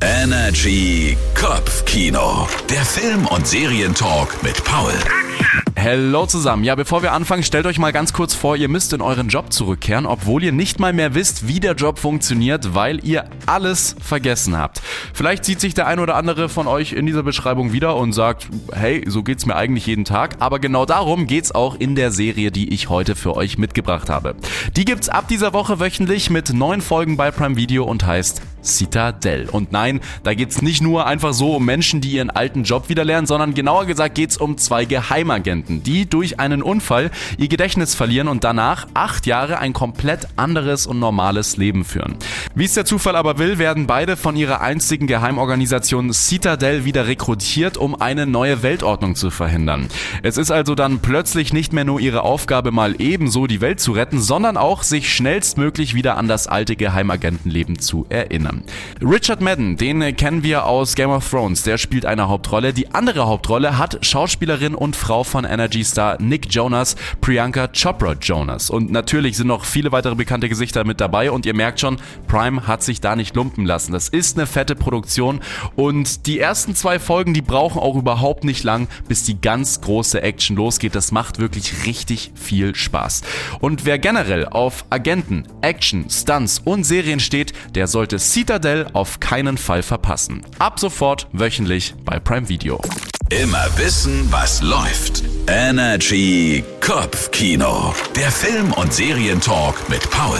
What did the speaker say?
Energy Kopfkino. Der Film- und Serientalk mit Paul. Hello zusammen. Ja, bevor wir anfangen, stellt euch mal ganz kurz vor, ihr müsst in euren Job zurückkehren, obwohl ihr nicht mal mehr wisst, wie der Job funktioniert, weil ihr alles vergessen habt. Vielleicht sieht sich der ein oder andere von euch in dieser Beschreibung wieder und sagt, hey, so geht's mir eigentlich jeden Tag, aber genau darum geht's auch in der Serie, die ich heute für euch mitgebracht habe. Die gibt's ab dieser Woche wöchentlich mit neun Folgen bei Prime Video und heißt Citadel. Und nein, da geht's nicht nur einfach so um Menschen, die ihren alten Job wieder lernen, sondern genauer gesagt geht's um zwei Geheimagenten, die durch einen Unfall ihr Gedächtnis verlieren und danach acht Jahre ein komplett anderes und normales Leben führen. Wie es der Zufall aber will, werden beide von ihrer einstigen Geheimorganisation Citadel wieder rekrutiert, um eine neue Weltordnung zu verhindern. Es ist also dann plötzlich nicht mehr nur ihre Aufgabe, mal ebenso die Welt zu retten, sondern auch sich schnellstmöglich wieder an das alte Geheimagentenleben zu erinnern. Richard Madden, den kennen wir aus Game of Thrones, der spielt eine Hauptrolle. Die andere Hauptrolle hat Schauspielerin und Frau von Energy Star Nick Jonas, Priyanka Chopra Jonas. Und natürlich sind noch viele weitere bekannte Gesichter mit dabei und ihr merkt schon, Prime hat sich da nicht lumpen lassen. Das ist eine fette Produktion und die ersten zwei Folgen, die brauchen auch überhaupt nicht lang, bis die ganz große Action losgeht. Das macht wirklich richtig viel Spaß. Und wer generell auf Agenten, Action, Stunts und Serien steht, der sollte Citadel auf keinen Fall verpassen. Ab sofort wöchentlich bei Prime Video. Immer wissen, was läuft. Energy Kopfkino. Der Film- und Serientalk mit Paul.